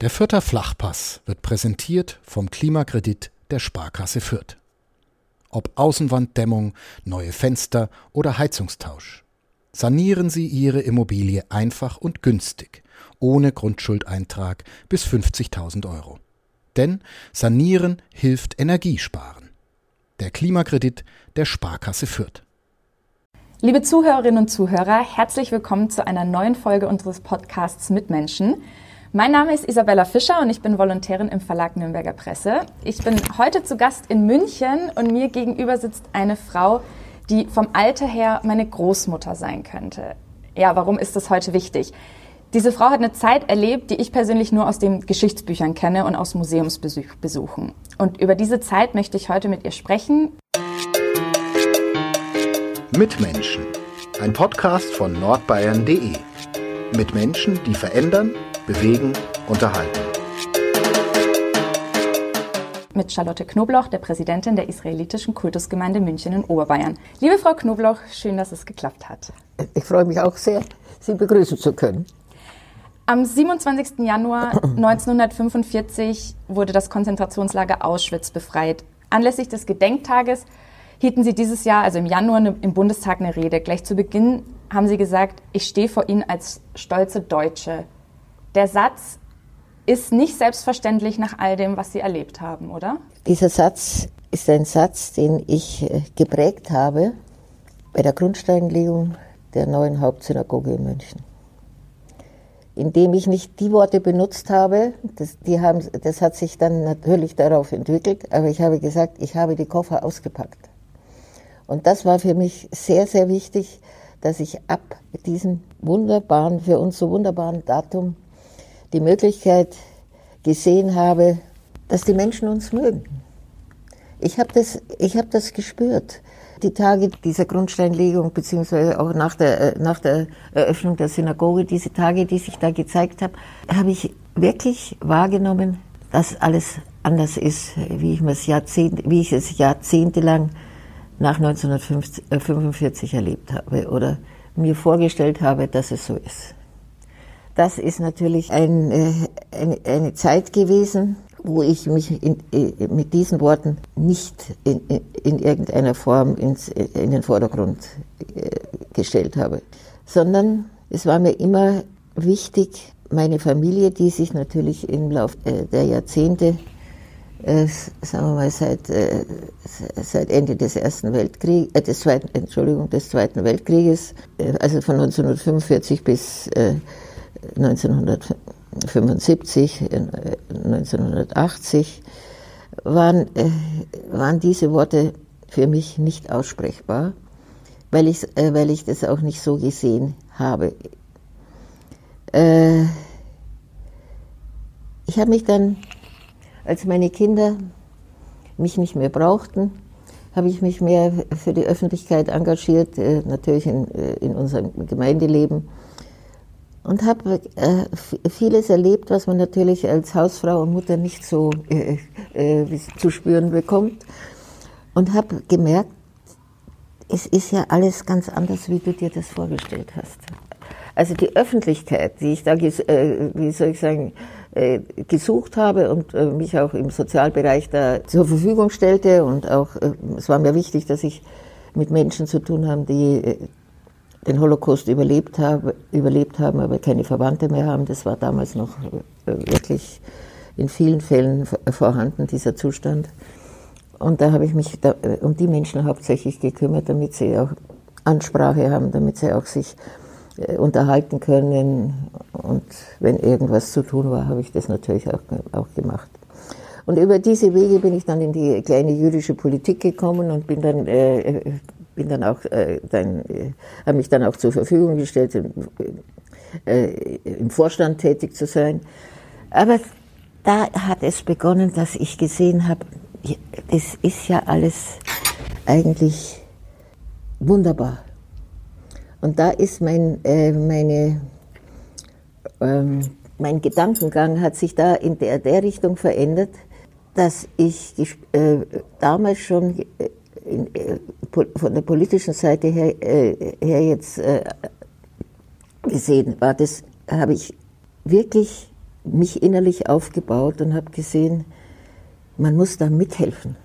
Der Fürther Flachpass wird präsentiert vom Klimakredit der Sparkasse Fürth. Ob Außenwanddämmung, neue Fenster oder Heizungstausch. Sanieren Sie Ihre Immobilie einfach und günstig, ohne Grundschuldeintrag bis 50.000 Euro. Denn Sanieren hilft Energiesparen. Der Klimakredit der Sparkasse Fürth. Liebe Zuhörerinnen und Zuhörer, herzlich willkommen zu einer neuen Folge unseres Podcasts Mitmenschen. Mein Name ist Isabella Fischer und ich bin Volontärin im Verlag Nürnberger Presse. Ich bin heute zu Gast in München und mir gegenüber sitzt eine Frau, die vom Alter her meine Großmutter sein könnte. Ja, warum ist das heute wichtig? Diese Frau hat eine Zeit erlebt, die ich persönlich nur aus den Geschichtsbüchern kenne und aus Museumsbesuchen. Und über diese Zeit möchte ich heute mit ihr sprechen. Mitmenschen, ein Podcast von nordbayern.de. Mit Menschen, die verändern bewegen, unterhalten. Mit Charlotte Knobloch, der Präsidentin der israelitischen Kultusgemeinde München in Oberbayern. Liebe Frau Knobloch, schön, dass es geklappt hat. Ich freue mich auch sehr, Sie begrüßen zu können. Am 27. Januar 1945 wurde das Konzentrationslager Auschwitz befreit. Anlässlich des Gedenktages hielten Sie dieses Jahr, also im Januar, im Bundestag eine Rede. Gleich zu Beginn haben Sie gesagt, ich stehe vor Ihnen als stolze Deutsche der Satz ist nicht selbstverständlich nach all dem, was Sie erlebt haben, oder? Dieser Satz ist ein Satz, den ich äh, geprägt habe bei der Grundsteinlegung der neuen Hauptsynagoge in München. Indem ich nicht die Worte benutzt habe, das, die haben, das hat sich dann natürlich darauf entwickelt, aber ich habe gesagt, ich habe die Koffer ausgepackt. Und das war für mich sehr, sehr wichtig, dass ich ab diesem wunderbaren, für uns so wunderbaren Datum die Möglichkeit gesehen habe, dass die Menschen uns mögen. Ich habe das, ich hab das gespürt. Die Tage dieser Grundsteinlegung, beziehungsweise auch nach der, nach der Eröffnung der Synagoge, diese Tage, die sich da gezeigt haben, habe ich wirklich wahrgenommen, dass alles anders ist, wie ich es, Jahrzehnt, wie ich es jahrzehntelang nach 1945 erlebt habe oder mir vorgestellt habe, dass es so ist. Das ist natürlich ein, äh, eine, eine Zeit gewesen, wo ich mich in, äh, mit diesen Worten nicht in, in irgendeiner Form ins, in den Vordergrund äh, gestellt habe, sondern es war mir immer wichtig, meine Familie, die sich natürlich im Laufe der Jahrzehnte, äh, sagen wir mal seit, äh, seit Ende des Ersten Weltkriegs, äh, des zweiten, Entschuldigung, des Zweiten Weltkrieges, also von 1945 bis 1975, 1980 waren, äh, waren diese Worte für mich nicht aussprechbar, weil ich, äh, weil ich das auch nicht so gesehen habe. Äh, ich habe mich dann, als meine Kinder mich nicht mehr brauchten, habe ich mich mehr für die Öffentlichkeit engagiert, natürlich in, in unserem Gemeindeleben und habe äh, vieles erlebt, was man natürlich als Hausfrau und Mutter nicht so äh, äh, zu spüren bekommt. Und habe gemerkt, es ist ja alles ganz anders, wie du dir das vorgestellt hast. Also die Öffentlichkeit, die ich da, äh, wie soll ich sagen, äh, gesucht habe und äh, mich auch im Sozialbereich da zur Verfügung stellte und auch, es war mir wichtig, dass ich mit Menschen zu tun habe, die den Holocaust überlebt, habe, überlebt haben, aber keine Verwandte mehr haben. Das war damals noch äh, wirklich in vielen Fällen vorhanden, dieser Zustand. Und da habe ich mich da, äh, um die Menschen hauptsächlich gekümmert, damit sie auch Ansprache haben, damit sie auch sich äh, unterhalten können. Und wenn irgendwas zu tun war, habe ich das natürlich auch, auch gemacht. Und über diese Wege bin ich dann in die kleine jüdische Politik gekommen und bin dann äh, bin dann auch äh, dann, äh, habe mich dann auch zur Verfügung gestellt, äh, im Vorstand tätig zu sein. Aber da hat es begonnen, dass ich gesehen habe, das ist ja alles eigentlich wunderbar. Und da ist mein, äh, meine, ähm, mein Gedankengang hat sich da in der, der Richtung verändert, dass ich äh, damals schon äh, in, äh, von der politischen Seite her, äh, her jetzt äh, gesehen war, das habe ich wirklich mich innerlich aufgebaut und habe gesehen, man muss da mithelfen.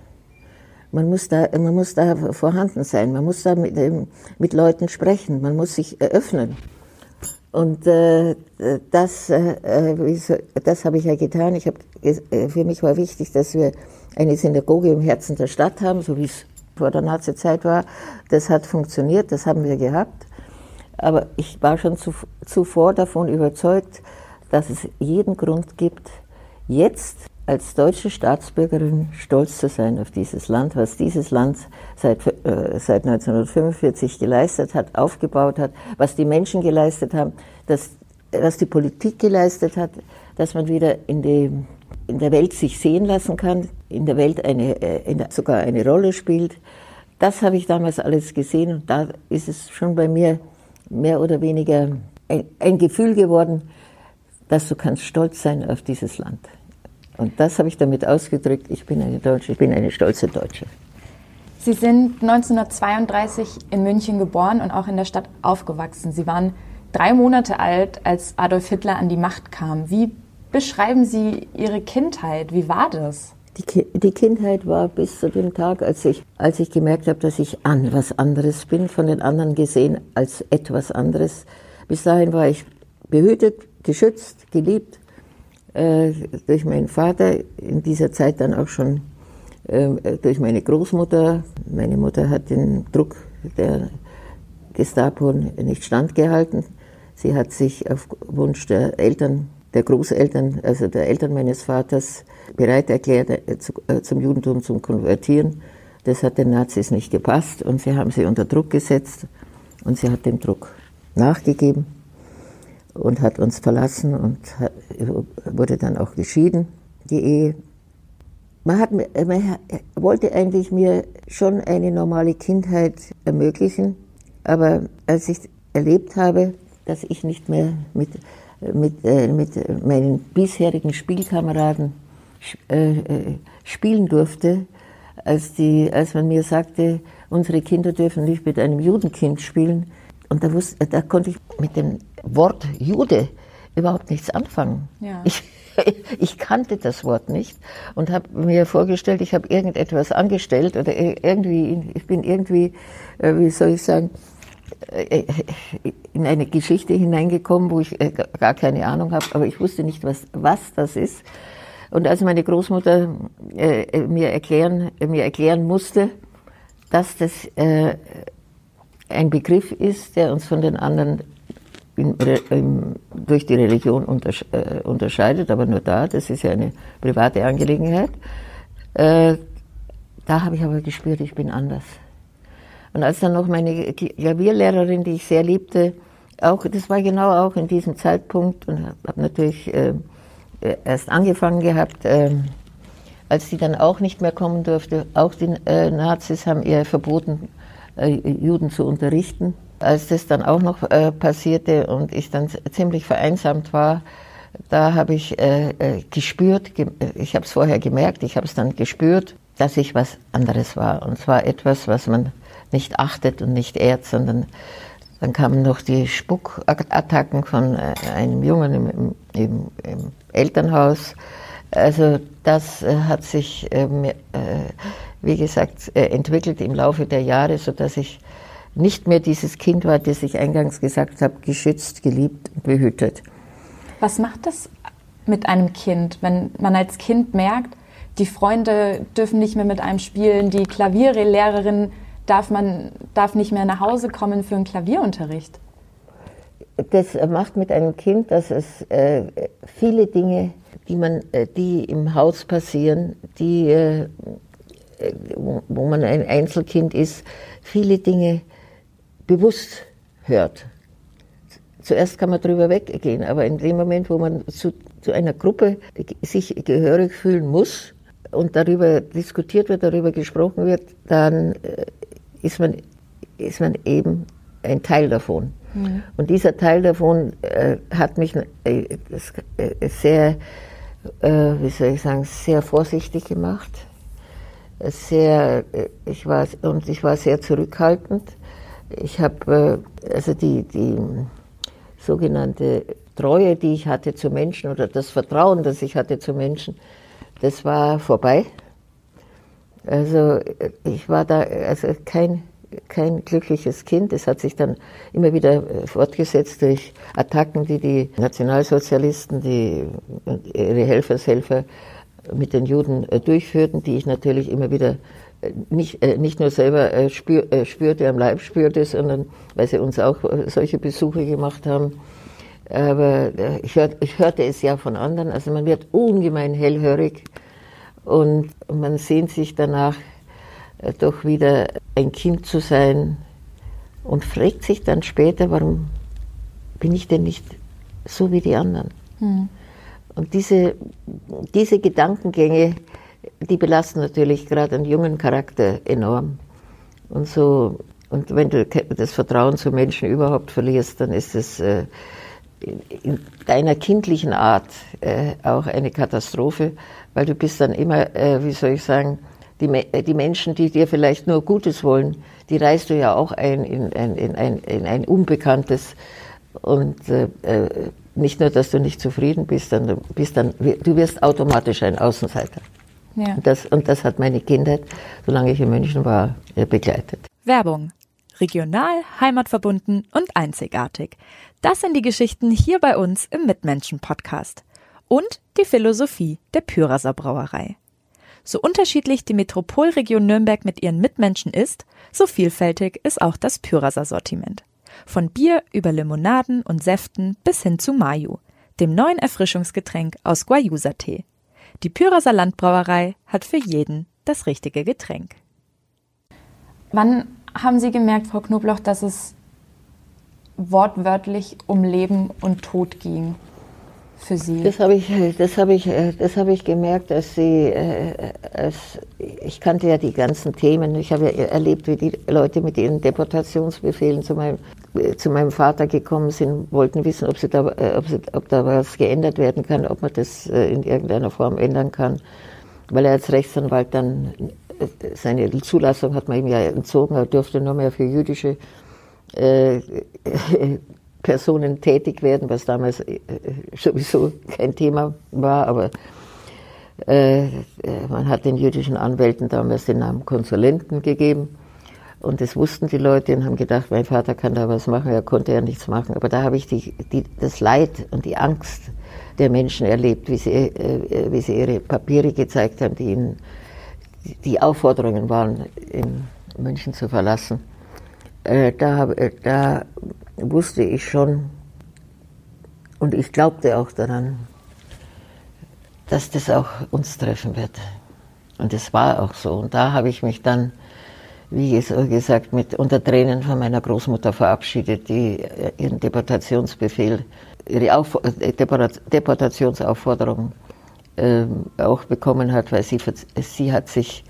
Man muss da, man muss da vorhanden sein, man muss da mit, ähm, mit Leuten sprechen, man muss sich eröffnen. Und äh, das, äh, das habe ich ja getan. Ich hab, für mich war wichtig, dass wir eine Synagoge im Herzen der Stadt haben, so wie es vor der Nazi-Zeit war. Das hat funktioniert, das haben wir gehabt. Aber ich war schon zu, zuvor davon überzeugt, dass es jeden Grund gibt, jetzt als deutsche Staatsbürgerin stolz zu sein auf dieses Land, was dieses Land seit, äh, seit 1945 geleistet hat, aufgebaut hat, was die Menschen geleistet haben, dass, was die Politik geleistet hat, dass man wieder in, die, in der Welt sich sehen lassen kann, in der Welt eine, äh, sogar eine Rolle spielt. Das habe ich damals alles gesehen und da ist es schon bei mir mehr oder weniger ein, ein Gefühl geworden, dass du kannst stolz sein auf dieses Land. Und das habe ich damit ausgedrückt, ich bin eine Deutsche, ich bin eine stolze Deutsche. Sie sind 1932 in München geboren und auch in der Stadt aufgewachsen. Sie waren drei Monate alt, als Adolf Hitler an die Macht kam. Wie beschreiben Sie Ihre Kindheit? Wie war das? Die, die Kindheit war bis zu dem Tag, als ich, als ich gemerkt habe, dass ich an was anderes bin, von den anderen gesehen als etwas anderes. Bis dahin war ich behütet, geschützt, geliebt äh, durch meinen Vater, in dieser Zeit dann auch schon äh, durch meine Großmutter. Meine Mutter hat den Druck der Gestapo nicht standgehalten. Sie hat sich auf Wunsch der Eltern, der Großeltern, also der Eltern meines Vaters, bereit erklärt, äh, äh, zum Judentum zu konvertieren. Das hat den Nazis nicht gepasst und sie haben sie unter Druck gesetzt und sie hat dem Druck nachgegeben und hat uns verlassen und wurde dann auch geschieden, die Ehe. Man, hat, man wollte eigentlich mir schon eine normale Kindheit ermöglichen, aber als ich erlebt habe, dass ich nicht mehr mit, mit, äh, mit meinen bisherigen Spielkameraden äh, äh, spielen durfte, als, die, als man mir sagte, unsere Kinder dürfen nicht mit einem Judenkind spielen, und da, wusste, da konnte ich mit dem Wort Jude überhaupt nichts anfangen. Ja. Ich, ich kannte das Wort nicht und habe mir vorgestellt, ich habe irgendetwas angestellt oder irgendwie, ich bin irgendwie, äh, wie soll ich sagen, in eine Geschichte hineingekommen, wo ich äh, gar keine Ahnung habe, aber ich wusste nicht, was, was das ist. Und als meine Großmutter äh, mir, erklären, mir erklären musste, dass das äh, ein Begriff ist, der uns von den anderen in, in, durch die Religion untersch äh, unterscheidet, aber nur da, das ist ja eine private Angelegenheit. Äh, da habe ich aber gespürt, ich bin anders. Und als dann noch meine Klavierlehrerin, die ich sehr liebte, auch, das war genau auch in diesem Zeitpunkt und habe natürlich äh, erst angefangen gehabt, ähm, als sie dann auch nicht mehr kommen durfte, auch die äh, Nazis haben ihr verboten, äh, Juden zu unterrichten. Als das dann auch noch äh, passierte und ich dann ziemlich vereinsamt war, da habe ich äh, äh gespürt, ge ich habe es vorher gemerkt, ich habe es dann gespürt, dass ich was anderes war. Und zwar etwas, was man nicht achtet und nicht ehrt, sondern dann kamen noch die Spuckattacken von äh, einem Jungen im, im, im Elternhaus. Also das äh, hat sich äh, wie gesagt, entwickelt im Laufe der Jahre, sodass ich nicht mehr dieses Kind war, das ich eingangs gesagt habe, geschützt, geliebt und behütet. Was macht das mit einem Kind, wenn man als Kind merkt, die Freunde dürfen nicht mehr mit einem spielen, die Klavierlehrerin darf, man, darf nicht mehr nach Hause kommen für einen Klavierunterricht? Das macht mit einem Kind, dass es äh, viele Dinge, die, man, äh, die im Haus passieren, die äh, wo man ein Einzelkind ist, viele Dinge bewusst hört. Zuerst kann man drüber weggehen, aber in dem Moment, wo man zu, zu einer Gruppe sich gehörig fühlen muss und darüber diskutiert wird, darüber gesprochen wird, dann äh, ist man, ist man eben ein Teil davon. Mhm. Und dieser Teil davon äh, hat mich äh, das, äh, sehr, äh, wie soll ich sagen, sehr vorsichtig gemacht sehr, äh, ich war, und ich war sehr zurückhaltend. Ich habe, äh, also die, die sogenannte Treue, die ich hatte zu Menschen oder das Vertrauen, das ich hatte zu Menschen, das war vorbei. Also ich war da also kein, kein glückliches Kind. Es hat sich dann immer wieder äh, fortgesetzt durch Attacken, die die Nationalsozialisten, die ihre Helfershelfer mit den Juden äh, durchführten, die ich natürlich immer wieder äh, nicht, nicht nur selber spür, spürte, am Leib spürte, sondern weil sie uns auch solche Besuche gemacht haben. Aber ich, hör, ich hörte es ja von anderen. Also man wird ungemein hellhörig und man sehnt sich danach, äh, doch wieder ein Kind zu sein und fragt sich dann später, warum bin ich denn nicht so wie die anderen? Hm. Und diese, diese Gedankengänge, die belasten natürlich gerade einen jungen Charakter enorm. Und so, und wenn du das Vertrauen zu Menschen überhaupt verlierst, dann ist es äh, in deiner kindlichen Art äh, auch eine Katastrophe, weil du bist dann immer, äh, wie soll ich sagen, die, äh, die, Menschen, die dir vielleicht nur Gutes wollen, die reißt du ja auch ein in, in, in, ein, in ein Unbekanntes. Und äh, äh, nicht nur, dass du nicht zufrieden bist, dann bist dann, du wirst automatisch ein Außenseiter. Ja. Und, das, und das hat meine Kindheit, solange ich in München war, begleitet. Werbung. Regional, heimatverbunden und einzigartig. Das sind die Geschichten hier bei uns im Mitmenschen-Podcast. Und die Philosophie der Pyraser Brauerei. So unterschiedlich die Metropolregion Nürnberg mit ihren Mitmenschen ist, so vielfältig ist auch das Pyraser Sortiment. Von Bier über Limonaden und Säften bis hin zu Mayu, dem neuen Erfrischungsgetränk aus Guayusa-Tee. Die Pyraser Landbrauerei hat für jeden das richtige Getränk. Wann haben Sie gemerkt, Frau Knobloch, dass es wortwörtlich um Leben und Tod ging für Sie? Das habe ich, das habe ich, das habe ich gemerkt, dass Sie, als, ich kannte ja die ganzen Themen. Ich habe ja erlebt, wie die Leute mit ihren Deportationsbefehlen zu meinem, zu meinem Vater gekommen sind, wollten wissen, ob, sie da, ob, sie, ob da was geändert werden kann, ob man das in irgendeiner Form ändern kann, weil er als Rechtsanwalt dann seine Zulassung hat man ihm ja entzogen, er durfte nur mehr für jüdische äh, Personen tätig werden, was damals äh, sowieso kein Thema war, aber äh, man hat den jüdischen Anwälten damals den Namen Konsulenten gegeben. Und das wussten die Leute und haben gedacht, mein Vater kann da was machen, er konnte ja nichts machen. Aber da habe ich die, die, das Leid und die Angst der Menschen erlebt, wie sie, äh, wie sie ihre Papiere gezeigt haben, die ihnen die Aufforderungen waren, in München zu verlassen. Äh, da, äh, da wusste ich schon und ich glaubte auch daran, dass das auch uns treffen wird. Und es war auch so. Und da habe ich mich dann, wie gesagt, mit unter Tränen von meiner Großmutter verabschiedet, die äh, ihren Deportationsbefehl, ihre Auf Deportationsaufforderung äh, auch bekommen hat, weil sie, sie hat sich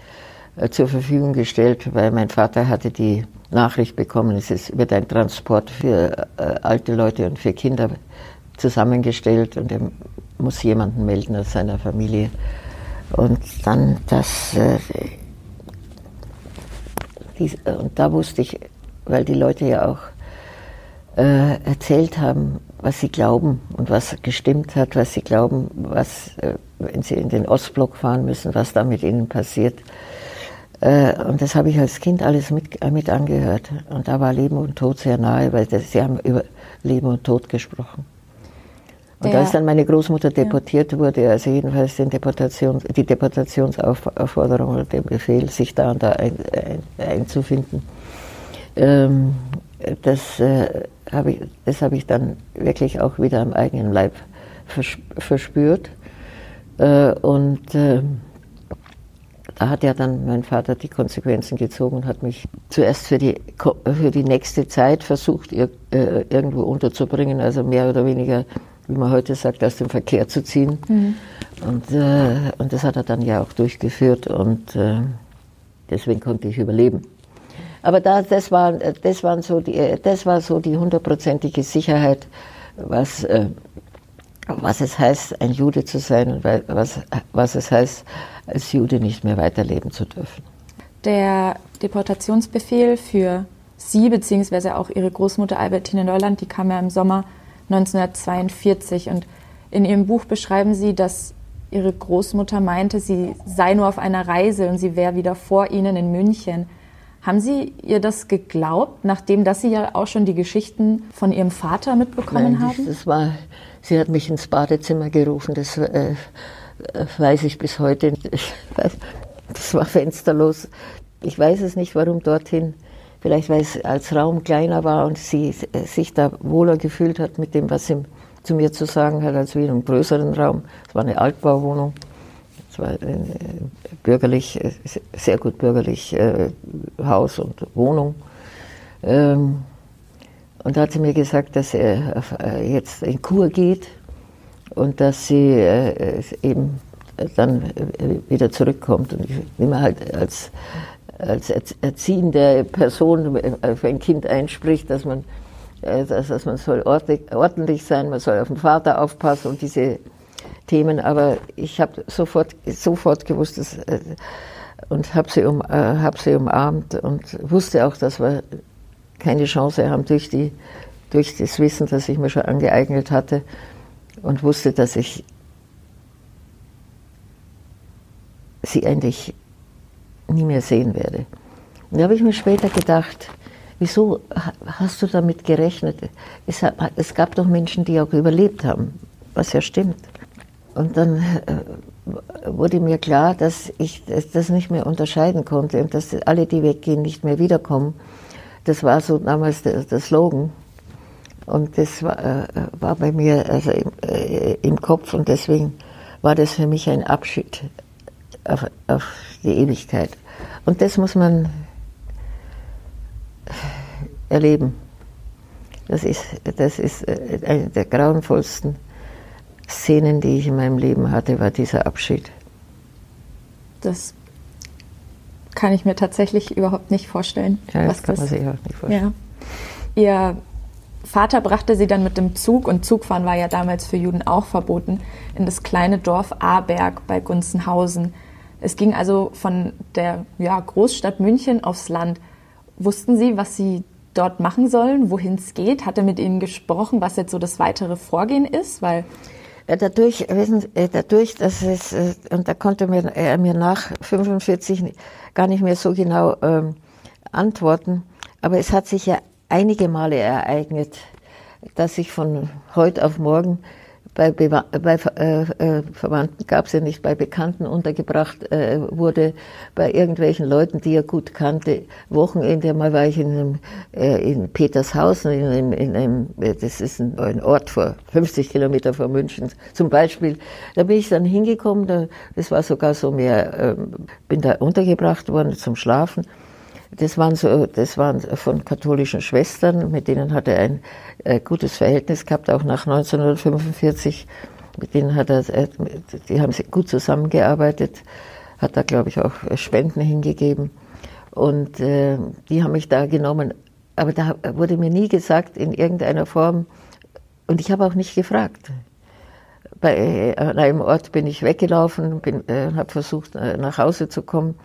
äh, zur Verfügung gestellt, weil mein Vater hatte die Nachricht bekommen, es wird ein Transport für äh, alte Leute und für Kinder zusammengestellt und er muss jemanden melden aus seiner Familie. Und dann das, äh, dies, und da wusste ich, weil die Leute ja auch äh, erzählt haben, was sie glauben und was gestimmt hat, was sie glauben, was, äh, wenn sie in den Ostblock fahren müssen, was da mit ihnen passiert. Äh, und das habe ich als Kind alles mit, äh, mit angehört. Und da war Leben und Tod sehr nahe, weil das, sie haben über Leben und Tod gesprochen. Und Der, als dann meine Großmutter deportiert ja. wurde, also jedenfalls den Deportation, die Deportationsaufforderung oder den Befehl, sich da und da ein, ein, einzufinden, ähm, das äh, habe ich, das hab ich dann wirklich auch wieder am eigenen Leib verspürt. Äh, und äh, da hat ja dann mein Vater die Konsequenzen gezogen und hat mich zuerst für die, für die nächste Zeit versucht, äh, irgendwo unterzubringen, also mehr oder weniger, wie man heute sagt, aus dem Verkehr zu ziehen. Mhm. Und, äh, und das hat er dann ja auch durchgeführt und äh, deswegen konnte ich überleben. Aber da, das, war, das, waren so die, das war so die hundertprozentige Sicherheit, was, äh, was es heißt, ein Jude zu sein und was, was es heißt, als Jude nicht mehr weiterleben zu dürfen. Der Deportationsbefehl für Sie bzw. auch Ihre Großmutter Albertine Neuland, die kam ja im Sommer 1942. Und in Ihrem Buch beschreiben Sie, dass Ihre Großmutter meinte, sie sei nur auf einer Reise und sie wäre wieder vor Ihnen in München. Haben Sie ihr das geglaubt, nachdem dass Sie ja auch schon die Geschichten von Ihrem Vater mitbekommen Nein, haben? Das war, sie hat mich ins Badezimmer gerufen, das äh, weiß ich bis heute. Das war fensterlos. Ich weiß es nicht, warum dorthin. Vielleicht weil es als Raum kleiner war und sie sich da wohler gefühlt hat mit dem, was sie zu mir zu sagen hat, als wie in einem größeren Raum. Es war eine Altbauwohnung. Es war ein bürgerlich, sehr gut bürgerlich äh, Haus und Wohnung. Ähm, und da hat sie mir gesagt, dass er äh, jetzt in Kur geht und dass sie äh, eben dann wieder zurückkommt. Und wie man halt als als erziehende Person für ein Kind einspricht, dass man, äh, dass, dass man soll ordentlich sein, man soll auf den Vater aufpassen und diese Themen. Aber ich habe sofort, sofort gewusst dass, äh, und habe sie, um, äh, hab sie umarmt und wusste auch, dass wir keine Chance haben durch, die, durch das Wissen, das ich mir schon angeeignet hatte und wusste, dass ich sie eigentlich nie mehr sehen werde. Und da habe ich mir später gedacht, wieso hast du damit gerechnet? Es, gab doch Menschen, die auch überlebt haben, was ja stimmt. Und dann äh, wurde mir klar, dass ich das nicht mehr unterscheiden konnte und dass alle, die weggehen, nicht mehr wiederkommen. Das war so damals der Slogan. Und das war, äh, war bei mir also im, äh, im Kopf und deswegen war das für mich ein Abschied auf, auf die Ewigkeit. Und das muss man erleben. Das ist, das ist äh, eine der grauenvollsten Szenen, die ich in meinem Leben hatte, war dieser Abschied. Das kann ich mir tatsächlich überhaupt nicht vorstellen. Ja, das kann man sich auch nicht vorstellen. Ja. Ihr Vater brachte sie dann mit dem Zug, und Zugfahren war ja damals für Juden auch verboten, in das kleine Dorf Aberg bei Gunzenhausen. Es ging also von der ja, Großstadt München aufs Land. Wussten Sie, was Sie dort machen sollen, wohin es geht? Hat er mit Ihnen gesprochen, was jetzt so das weitere Vorgehen ist? Weil dadurch, wissen äh, dadurch, dass es, äh, und da konnte mir, er mir nach 45 gar nicht mehr so genau ähm, antworten, aber es hat sich ja einige Male ereignet, dass ich von heute auf morgen bei, bei äh, äh, Verwandten gab es ja nicht, bei Bekannten untergebracht äh, wurde, bei irgendwelchen Leuten, die er gut kannte. Wochenende mal war ich in, einem, äh, in Petershausen, in einem, in einem, äh, das ist ein, ein Ort vor 50 Kilometer von München zum Beispiel. Da bin ich dann hingekommen, da, das war sogar so mehr, äh, bin da untergebracht worden zum Schlafen. Das waren so, das waren von katholischen Schwestern, mit denen hat er ein äh, gutes Verhältnis gehabt, auch nach 1945. Mit denen hat er, äh, die haben gut zusammengearbeitet, hat da glaube ich auch Spenden hingegeben und äh, die haben mich da genommen. Aber da wurde mir nie gesagt in irgendeiner Form und ich habe auch nicht gefragt. Bei äh, einem Ort bin ich weggelaufen, äh, habe versucht äh, nach Hause zu kommen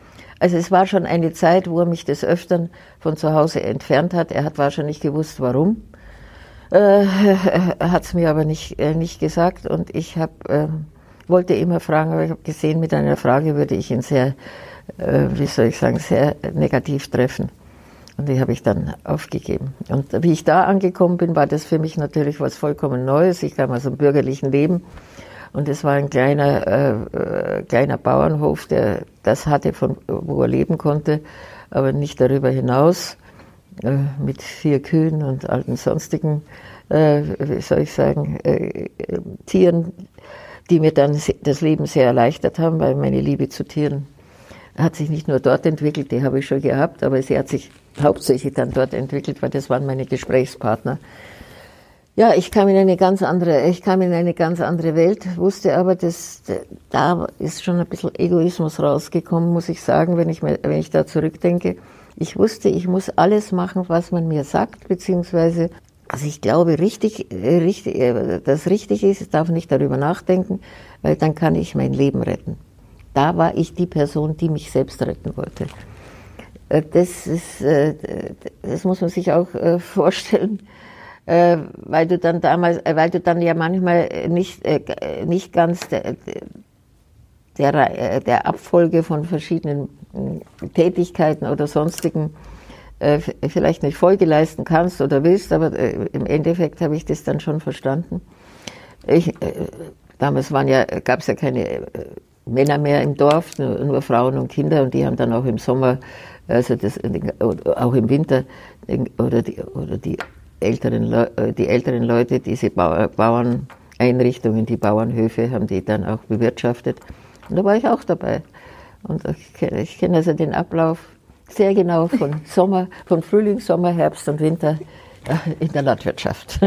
also es war schon eine Zeit, wo er mich des Öfteren von zu Hause entfernt hat. Er hat wahrscheinlich gewusst, warum. Äh, hat es mir aber nicht, äh, nicht gesagt und ich hab, äh, wollte immer fragen, aber ich habe gesehen, mit einer Frage würde ich ihn sehr, äh, wie soll ich sagen, sehr negativ treffen. Und die habe ich dann aufgegeben. Und wie ich da angekommen bin, war das für mich natürlich was vollkommen Neues. Ich kam aus einem bürgerlichen Leben und es war ein kleiner, äh, äh, kleiner Bauernhof, der das hatte, von wo er leben konnte, aber nicht darüber hinaus, äh, mit vier Kühen und allen sonstigen, äh, wie soll ich sagen, äh, Tieren, die mir dann das Leben sehr erleichtert haben, weil meine Liebe zu Tieren hat sich nicht nur dort entwickelt, die habe ich schon gehabt, aber sie hat sich hauptsächlich dann dort entwickelt, weil das waren meine Gesprächspartner. Ja, ich kam in eine ganz andere, ich kam in eine ganz andere Welt, wusste aber, dass da ist schon ein bisschen Egoismus rausgekommen, muss ich sagen, wenn ich, wenn ich da zurückdenke. Ich wusste, ich muss alles machen, was man mir sagt, beziehungsweise, also ich glaube, richtig, richtig, das richtig ist, ich darf nicht darüber nachdenken, weil dann kann ich mein Leben retten. Da war ich die Person, die mich selbst retten wollte. Äh, das ist, äh, das muss man sich auch äh, vorstellen äh, weil du dann damals, äh, weil du dann ja manchmal nicht, äh, nicht ganz der, der, äh, der Abfolge von verschiedenen äh, Tätigkeiten oder sonstigen äh, vielleicht nicht Folge leisten kannst oder willst, aber im Endeffekt habe ich das dann schon verstanden. Ich, damals ja, gab es ja keine Männer mehr im Dorf, nur, nur, Frauen und Kinder und die haben dann auch im Sommer, also das, auch im Winter oder die, oder die älteren, die älteren Leute, diese Bauerneinrichtungen, die Bauernhöfe, haben die dann auch bewirtschaftet. Und da war ich auch dabei. Und ich kenne, ich kenne also den Ablauf sehr genau von Sommer, von Frühling, Sommer, Herbst und Winter in der Landwirtschaft.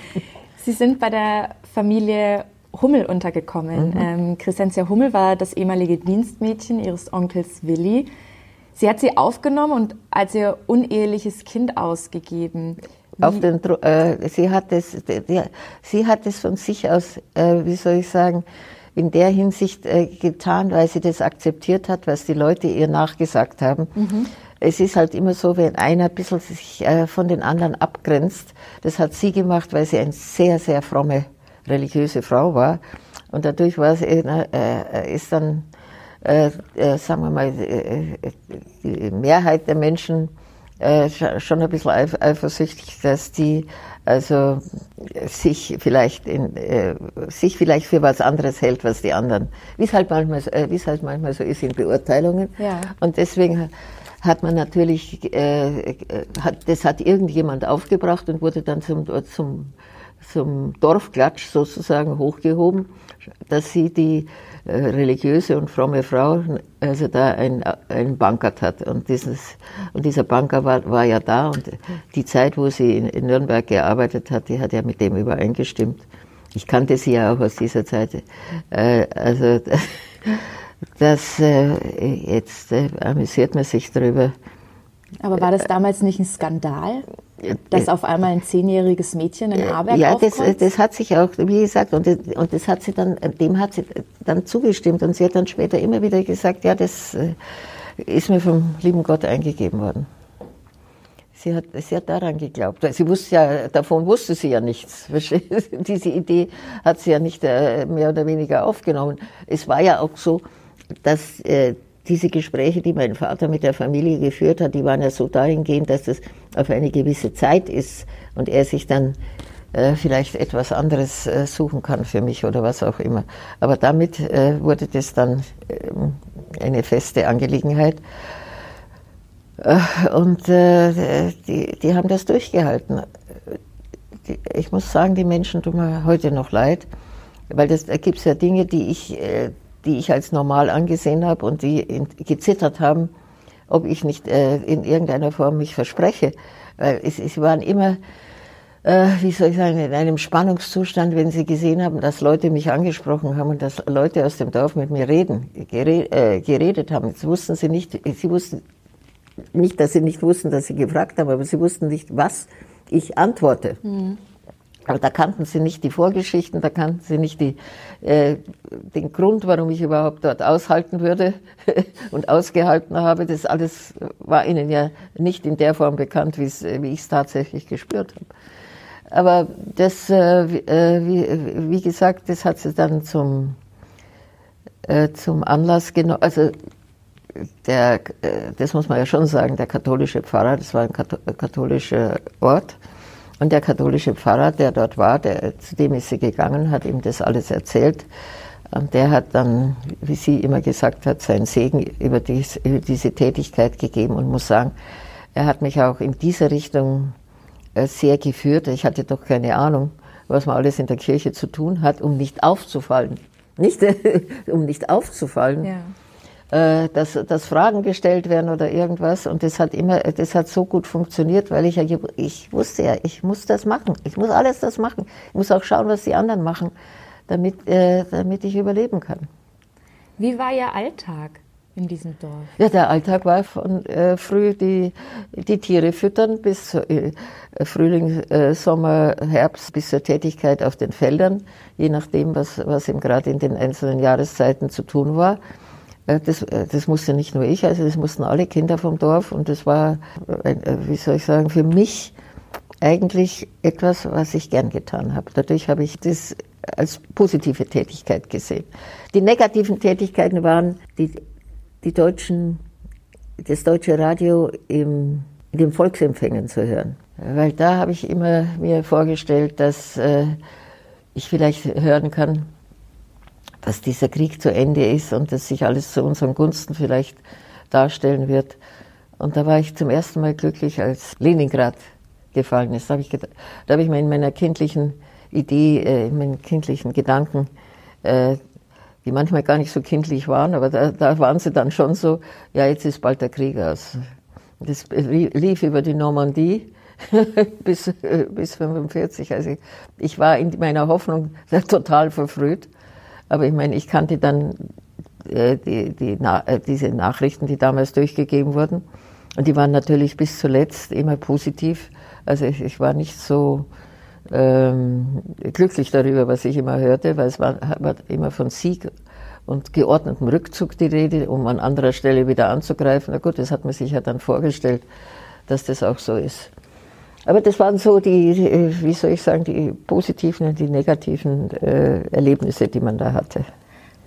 Sie sind bei der Familie Hummel untergekommen. Mhm. Ähm, Christentia Hummel war das ehemalige Dienstmädchen ihres Onkels Willi. Sie hat sie aufgenommen und als ihr uneheliches Kind ausgegeben. Auf den, äh, sie, hat es, die, sie hat es von sich aus, äh, wie soll ich sagen, in der Hinsicht äh, getan, weil sie das akzeptiert hat, was die Leute ihr nachgesagt haben. Mhm. Es ist halt immer so, wenn einer ein bisschen sich äh, von den anderen abgrenzt. Das hat sie gemacht, weil sie eine sehr, sehr fromme religiöse Frau war. Und dadurch war sie, äh, äh ist dann, äh, äh, sagen wir mal, die Mehrheit der Menschen schon ein bisschen eifersüchtig, dass die also sich vielleicht in, äh, sich vielleicht für was anderes hält, was die anderen, wie es halt manchmal, äh, wie es halt manchmal so ist in Beurteilungen. Ja. Und deswegen hat man natürlich, äh, hat, das hat irgendjemand aufgebracht und wurde dann zum, zum, zum Dorfklatsch sozusagen hochgehoben, dass sie die äh, religiöse und fromme Frau, also da ein, ein Bankert hat. Und, dieses, und dieser Banker war, war ja da und die Zeit, wo sie in, in Nürnberg gearbeitet hat, die hat ja mit dem übereingestimmt. Ich kannte sie ja auch aus dieser Zeit. Äh, also das, äh, jetzt äh, amüsiert man sich darüber. Aber war das damals nicht ein Skandal? Dass auf einmal ein zehnjähriges Mädchen in Aarberg Ja, das, das, hat sich auch, wie gesagt, und und das hat sie dann, dem hat sie dann zugestimmt und sie hat dann später immer wieder gesagt, ja, das äh, ist mir vom lieben Gott eingegeben worden. Sie hat, sie hat daran geglaubt. Sie wusste ja, davon wusste sie ja nichts. Diese Idee hat sie ja nicht äh, mehr oder weniger aufgenommen. Es war ja auch so, dass äh, diese Gespräche, die mein Vater mit der Familie geführt hat, die waren ja so dahingehend, dass das auf eine gewisse Zeit ist und er sich dann äh, vielleicht etwas anderes äh, suchen kann für mich oder was auch immer. Aber damit äh, wurde das dann ähm, eine feste Angelegenheit. Äh, und äh, die, die haben das durchgehalten. Ich muss sagen, die Menschen tun mir heute noch leid, weil das, da gibt es ja Dinge, die ich äh, die ich als normal angesehen habe und die gezittert haben, ob ich nicht äh, in irgendeiner Form mich verspreche. Weil es, es waren immer, äh, wie soll ich sagen, in einem Spannungszustand, wenn sie gesehen haben, dass Leute mich angesprochen haben und dass Leute aus dem Dorf mit mir reden, gered, äh, geredet haben. Jetzt wussten sie nicht, sie wussten nicht, dass sie nicht wussten, dass sie gefragt haben, aber sie wussten nicht, was ich antworte. Mhm. Aber da kannten sie nicht die Vorgeschichten, da kannten sie nicht die, äh, den Grund, warum ich überhaupt dort aushalten würde und ausgehalten habe. Das alles war ihnen ja nicht in der Form bekannt, wie ich es tatsächlich gespürt habe. Aber das, äh, äh, wie, wie, gesagt, das hat sie dann zum, äh, zum Anlass genommen. Also der, äh, das muss man ja schon sagen, der katholische Pfarrer, das war ein katholischer Ort, und der katholische Pfarrer, der dort war, der, zu dem ist sie gegangen, hat ihm das alles erzählt. Und der hat dann, wie sie immer gesagt hat, seinen Segen über, dies, über diese Tätigkeit gegeben und muss sagen, er hat mich auch in dieser Richtung äh, sehr geführt. Ich hatte doch keine Ahnung, was man alles in der Kirche zu tun hat, um nicht aufzufallen. Nicht, um nicht aufzufallen. Ja. Äh, dass, dass Fragen gestellt werden oder irgendwas. Und das hat immer, das hat so gut funktioniert, weil ich ja, ich wusste ja, ich muss das machen. Ich muss alles das machen. Ich muss auch schauen, was die anderen machen, damit, äh, damit ich überleben kann. Wie war Ihr Alltag? in diesem Dorf? Ja, der Alltag war von äh, früh die, die Tiere füttern bis äh, Frühling, äh, Sommer, Herbst bis zur Tätigkeit auf den Feldern, je nachdem, was, was ihm gerade in den einzelnen Jahreszeiten zu tun war. Äh, das, äh, das musste nicht nur ich, also das mussten alle Kinder vom Dorf und das war, äh, wie soll ich sagen, für mich eigentlich etwas, was ich gern getan habe. Dadurch habe ich das als positive Tätigkeit gesehen. Die negativen Tätigkeiten waren die, die deutschen, das deutsche Radio im, in den Volksempfängen zu hören. Weil da habe ich immer mir vorgestellt, dass äh, ich vielleicht hören kann, dass dieser Krieg zu Ende ist und dass sich alles zu unseren Gunsten vielleicht darstellen wird. Und da war ich zum ersten Mal glücklich, als Leningrad gefallen ist. Da habe ich, da habe ich mir in meiner kindlichen Idee, äh, in meinen kindlichen Gedanken, äh, die manchmal gar nicht so kindlich waren, aber da, da waren sie dann schon so, ja, jetzt ist bald der Krieg aus. Das lief über die Normandie bis, äh, bis 45. Also ich war in meiner Hoffnung total verfrüht. Aber ich meine, ich kannte dann äh, die, die, äh, diese Nachrichten, die damals durchgegeben wurden. Und die waren natürlich bis zuletzt immer positiv. Also ich, ich war nicht so ähm, glücklich darüber, was ich immer hörte, weil es war, war immer von Sieg und geordnetem Rückzug die Rede, um an anderer Stelle wieder anzugreifen. Na gut, das hat man sich ja dann vorgestellt, dass das auch so ist. Aber das waren so die, wie soll ich sagen, die positiven und die negativen äh, Erlebnisse, die man da hatte.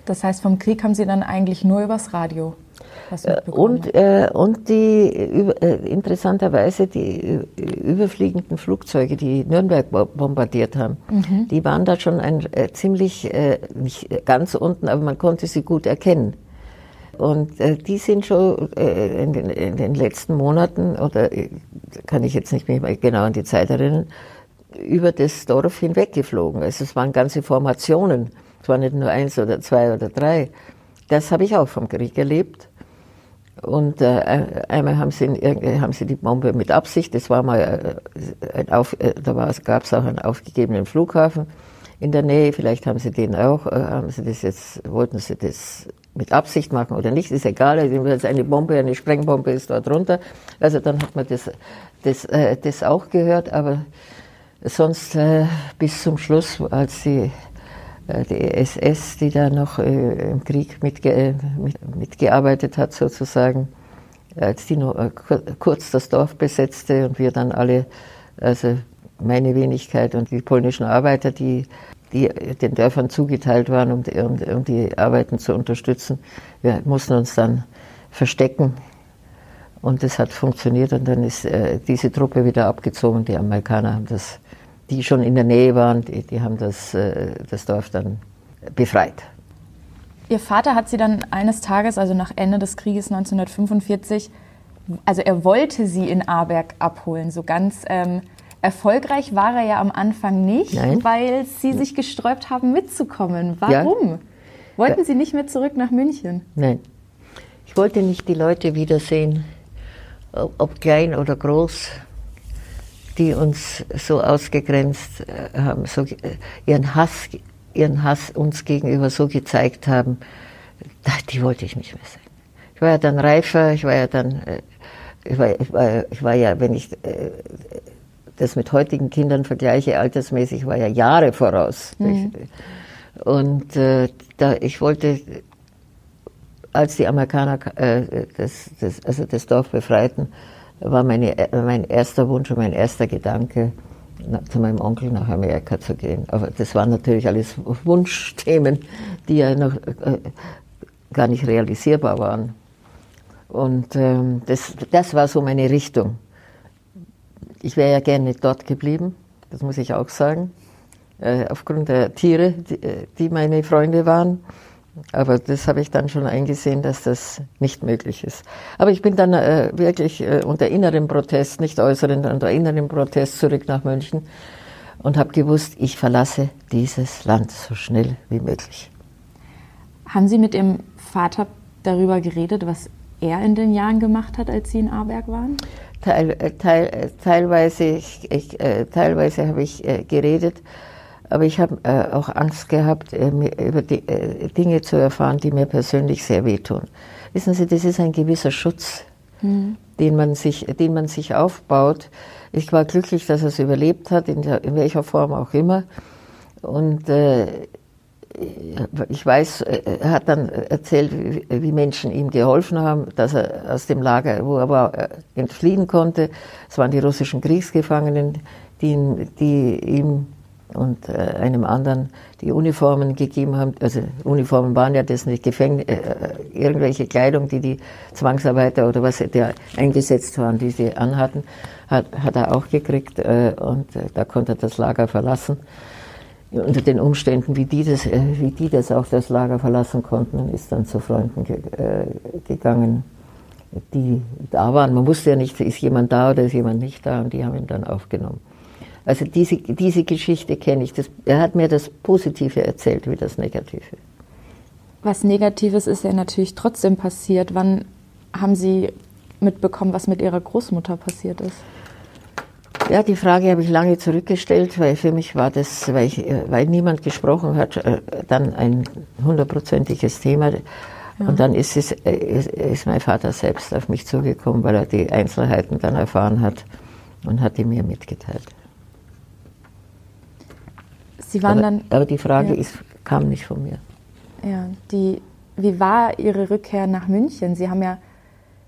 Das heißt, vom Krieg haben Sie dann eigentlich nur übers Radio was äh, und, äh, und die äh, interessanterweise die überfliegenden Flugzeuge, die Nürnberg bombardiert haben, mhm. die waren da schon ein äh, ziemlich, äh, nicht ganz unten, aber man konnte sie gut erkennen. Und äh, die sind schon äh, in, den, in, den, letzten Monaten, oder äh, kann ich jetzt nicht mehr genau an die Zeit erinnern, über das Dorf hinweggeflogen. Also es waren ganze Formationen. Es waren nicht nur eins oder zwei oder drei. Das habe ich auch vom Krieg erlebt. Und äh, einmal haben sie, haben sie die Bombe mit Absicht, das war mal äh, auf, äh, da gab es auch einen aufgegebenen Flughafen in der Nähe, vielleicht haben sie den auch, äh, haben sie das jetzt, wollten sie das mit Absicht machen oder nicht, ist egal. Also eine Bombe, eine Sprengbombe ist dort drunter. Also dann hat man das, das, äh, das auch gehört, aber sonst äh, bis zum Schluss, als die, äh, die SS, die da noch äh, im Krieg mitge mit, mitgearbeitet hat, sozusagen, als die noch äh, kurz das Dorf besetzte und wir dann alle, also meine Wenigkeit und die polnischen Arbeiter, die die den Dörfern zugeteilt waren, um, um, um die Arbeiten zu unterstützen. Wir mussten uns dann verstecken und das hat funktioniert und dann ist äh, diese Truppe wieder abgezogen. Die Amerikaner haben das, die schon in der Nähe waren, die, die haben das, äh, das Dorf dann befreit. Ihr Vater hat Sie dann eines Tages, also nach Ende des Krieges 1945, also er wollte Sie in Aarberg abholen, so ganz ähm, Erfolgreich war er ja am Anfang nicht, Nein. weil Sie sich gesträubt haben, mitzukommen. Warum? Ja. Wollten Sie nicht mehr zurück nach München? Nein. Ich wollte nicht die Leute wiedersehen, ob klein oder groß, die uns so ausgegrenzt äh, haben, so ihren Hass, ihren Hass uns gegenüber so gezeigt haben. Die wollte ich nicht mehr sehen. Ich war ja dann reifer, ich war ja dann, äh, ich war, ich war, ich war ja, wenn ich äh, das mit heutigen Kindern vergleiche, altersmäßig war ja Jahre voraus. Mhm. Und äh, da, ich wollte, als die Amerikaner äh, das, das, also das Dorf befreiten, war meine, mein erster Wunsch und mein erster Gedanke, zu meinem Onkel nach Amerika zu gehen. Aber das waren natürlich alles Wunschthemen, die ja noch äh, gar nicht realisierbar waren. Und ähm, das, das war so meine Richtung. Ich wäre ja gerne dort geblieben, das muss ich auch sagen, äh, aufgrund der Tiere, die, äh, die, meine Freunde waren. Aber das habe ich dann schon eingesehen, dass das nicht möglich ist. Aber ich bin dann äh, wirklich unter innerem Protest, nicht äußeren, unter innerem Protest zurück nach München und habe gewusst, ich verlasse dieses Land so schnell wie möglich. Haben Sie mit Ihrem Vater darüber geredet, was er in den Jahren gemacht hat, als Sie in Aarberg waren? Teil, äh, teil, äh, teilweise ich, ich, äh, teilweise habe ich äh, geredet, aber ich habe äh, auch Angst gehabt, äh, über die, Dinge zu erfahren, die mir persönlich sehr wehtun. Wissen Sie, das ist ein gewisser Schutz, mhm. den, man sich, den man sich aufbaut. Ich war glücklich, dass er es überlebt hat, in, welcher Form auch immer. Und ich weiß, er hat dann erzählt, wie Menschen ihm geholfen haben, dass er aus dem Lager, wo er war, entfliehen konnte. Es waren die russischen Kriegsgefangenen, die, die ihm und äh, einem anderen die Uniformen gegeben haben. Also Uniformen waren ja das nicht Gefängnis, äh, irgendwelche Kleidung, die die Zwangsarbeiter oder was die eingesetzt waren, die sie anhatten, hat, hat er auch gekriegt äh, und äh, da konnte er das Lager verlassen. Unter den Umständen, wie die das, äh, wie die das auch das Lager verlassen konnten, und ist dann zu Freunden ge äh, gegangen, die da waren. Man wusste ja nicht, ist jemand da oder ist jemand nicht da und die haben ihn dann aufgenommen. Also diese, diese Geschichte kenne ich. Das, er hat mir das Positive erzählt wie das Negative. Was Negatives ist ja natürlich trotzdem passiert. Wann haben Sie mitbekommen, was mit Ihrer Großmutter passiert ist? Ja, die Frage habe ich lange zurückgestellt, weil für mich war das, weil, ich, weil niemand gesprochen hat, äh, dann ein hundertprozentiges Thema. Und dann ist, es, äh, ist mein Vater selbst auf mich zugekommen, weil er die Einzelheiten dann erfahren hat und hat die mir mitgeteilt. Sie waren aber, dann. Aber die Frage ja. ist, kam nicht von mir. Ja, die, wie war Ihre Rückkehr nach München? Sie haben ja,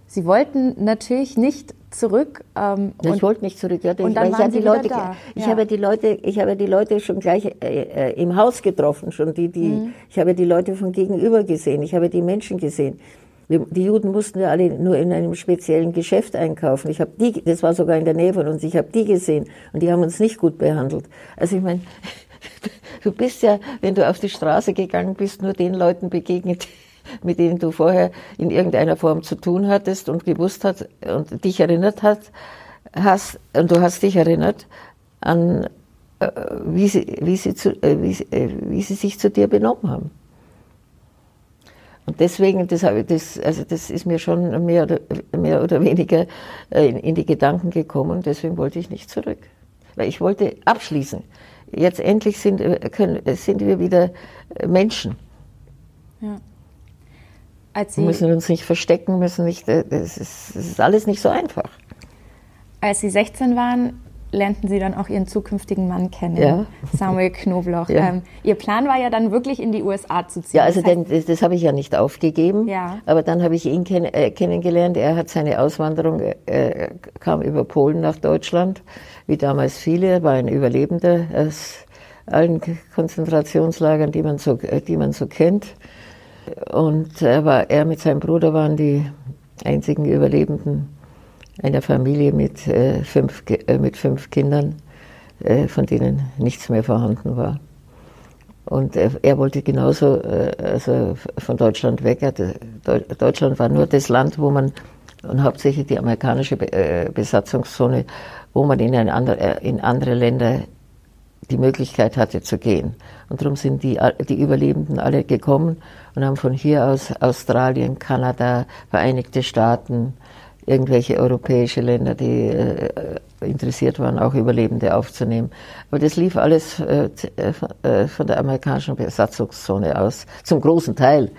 Sie wollten natürlich nicht zurück. Ähm, ich wollte nicht zurück. Ja, und dann waren ich, die Leute, da. ich ja. habe die Leute, ich habe die Leute schon gleich äh, äh, im Haus getroffen, schon die, die, mhm. ich habe die Leute von gegenüber gesehen, ich habe die Menschen gesehen. Die Juden mussten ja alle nur in einem speziellen Geschäft einkaufen. Ich habe die, das war sogar in der Nähe von uns, ich habe die gesehen und die haben uns nicht gut behandelt. Also ich meine, Du bist ja, wenn du auf die Straße gegangen bist, nur den Leuten begegnet, mit denen du vorher in irgendeiner Form zu tun hattest und gewusst hast und dich erinnert hast, hast und du hast dich erinnert an, äh, wie sie, wie sie, zu, äh, wie, äh, wie sie sich zu dir benommen haben. Und deswegen, das, das, also das ist mir schon mehr oder, mehr oder weniger in, in die Gedanken gekommen. Deswegen wollte ich nicht zurück. Weil ich wollte abschließen jetzt endlich sind, äh, können, sind wir wieder äh, Menschen. Ja. Wir müssen uns nicht verstecken, müssen nicht, äh, es ist, ist alles nicht so einfach. Als Sie 16 waren, lernten Sie dann auch Ihren zukünftigen Mann kennen, ja. Samuel Knobloch. Ja. Ähm, Ihr Plan war ja dann wirklich in die USA zu ziehen. Ja, also das, heißt, das, das habe ich ja nicht aufgegeben. Ja. Aber dann habe ich ihn kenn, äh, kennengelernt. Er hat seine Auswanderung, äh, kam über Polen nach Deutschland wie damals viele, er war ein Überlebender aus allen Konzentrationslagern, die man so, die man so kennt. Und er, war, er mit seinem Bruder waren die einzigen Überlebenden einer Familie mit, äh, fünf, äh, mit fünf Kindern, äh, von denen nichts mehr vorhanden war. Und er, er wollte genauso äh, also von Deutschland weg. Hatte, Deutschland war nur das Land, wo man, und hauptsächlich die amerikanische äh, Besatzungszone, wo man in, andere, äh, in andere Länder die Möglichkeit hatte zu gehen. Und darum sind die, die Überlebenden alle gekommen und haben von hier aus Australien, Kanada, Vereinigte Staaten, irgendwelche europäische Länder, die äh, interessiert waren, auch Überlebende aufzunehmen. Aber das lief alles äh, äh, von der amerikanischen Besatzungszone aus, zum großen Teil.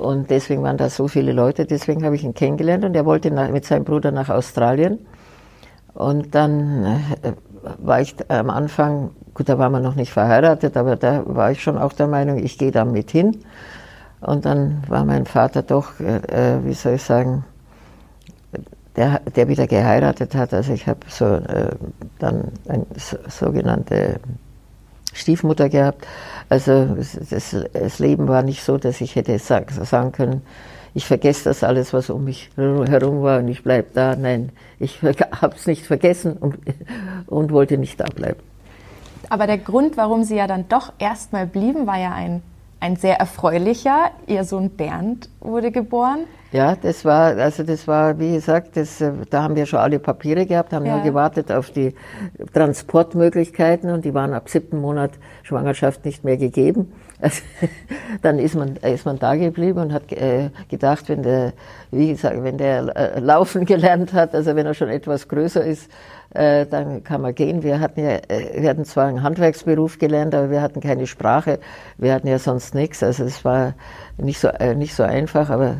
Und deswegen waren da so viele Leute, deswegen habe ich ihn kennengelernt und er wollte nach, mit seinem Bruder nach Australien. Und dann äh, war ich am Anfang, gut, da waren wir noch nicht verheiratet, aber da war ich schon auch der Meinung, ich gehe da mit hin. Und dann war mein Vater doch, äh, äh, wie soll ich sagen, der, der wieder geheiratet hat. Also ich habe so äh, dann eine so, sogenannte Stiefmutter gehabt. Also das, das, Leben war nicht so, dass ich hätte sagen können, ich vergesse das alles, was um mich herum war und ich bleibe da. Nein, ich habe es nicht vergessen und, und wollte nicht da bleiben. Aber der Grund, warum Sie ja dann doch erstmal blieben, war ja ein, ein sehr erfreulicher. Ihr Sohn Bernd wurde geboren. Ja, das war, also das war, wie gesagt, das, äh, da haben wir schon alle Papiere gehabt, haben ja. nur gewartet auf die Transportmöglichkeiten und die waren ab siebten Monat Schwangerschaft nicht mehr gegeben. Also, dann ist man, ist man da geblieben und hat äh, gedacht, wenn der, wie gesagt, wenn der äh, laufen gelernt hat, also wenn er schon etwas größer ist, äh, dann kann man gehen. Wir hatten ja, äh, wir hatten zwar einen Handwerksberuf gelernt, aber wir hatten keine Sprache, wir hatten ja sonst nichts. Also es war nicht so, äh, nicht so einfach, aber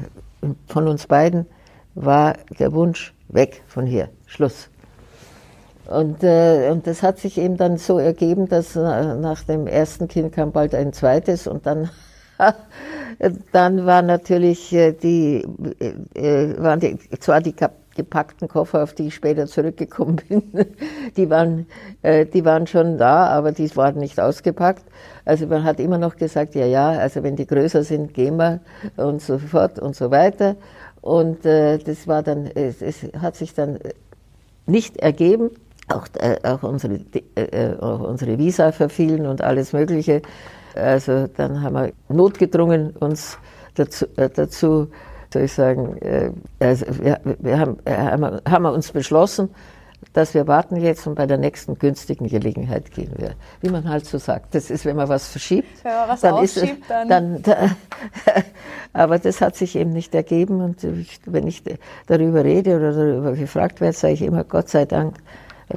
von uns beiden war der Wunsch weg von hier. Schluss. Und, äh, und das hat sich eben dann so ergeben, dass äh, nach dem ersten Kind kam bald ein zweites und dann, dann war natürlich äh, die, äh, waren die, zwar die gepackten Koffer, auf die ich später zurückgekommen bin, die waren, äh, die waren schon da, aber die waren nicht ausgepackt. Also man hat immer noch gesagt, ja, ja, also wenn die größer sind, gehen wir und so fort und so weiter. Und äh, das war dann, es, es hat sich dann nicht ergeben. Auch, äh, auch, unsere, äh, äh, auch unsere Visa verfielen und alles Mögliche. Also dann haben wir notgedrungen uns dazu, äh, dazu soll ich sagen, äh, also wir, wir haben, äh, haben wir uns beschlossen, dass wir warten jetzt und bei der nächsten günstigen Gelegenheit gehen wir. Wie man halt so sagt. Das ist, wenn man was verschiebt. Man was dann ist, dann. dann da, aber das hat sich eben nicht ergeben. Und ich, wenn ich darüber rede oder darüber gefragt werde, sage ich immer, Gott sei Dank,